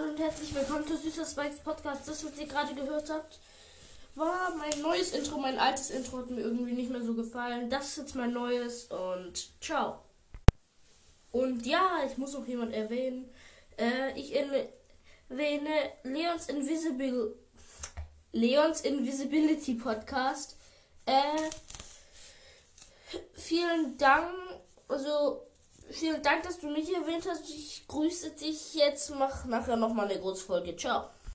und herzlich willkommen zu Süßer Spikes Podcast. Das, was ihr gerade gehört habt, war mein neues Intro. Mein altes Intro hat mir irgendwie nicht mehr so gefallen. Das ist jetzt mein neues und ciao. Und ja, ich muss noch jemand erwähnen. Äh, ich erwähne Leons Invisible Leons Invisibility Podcast. Äh, vielen Dank. Also Vielen Dank, dass du mich erwähnt hast. Ich grüße dich jetzt. Mach nachher nochmal eine Großfolge. Ciao.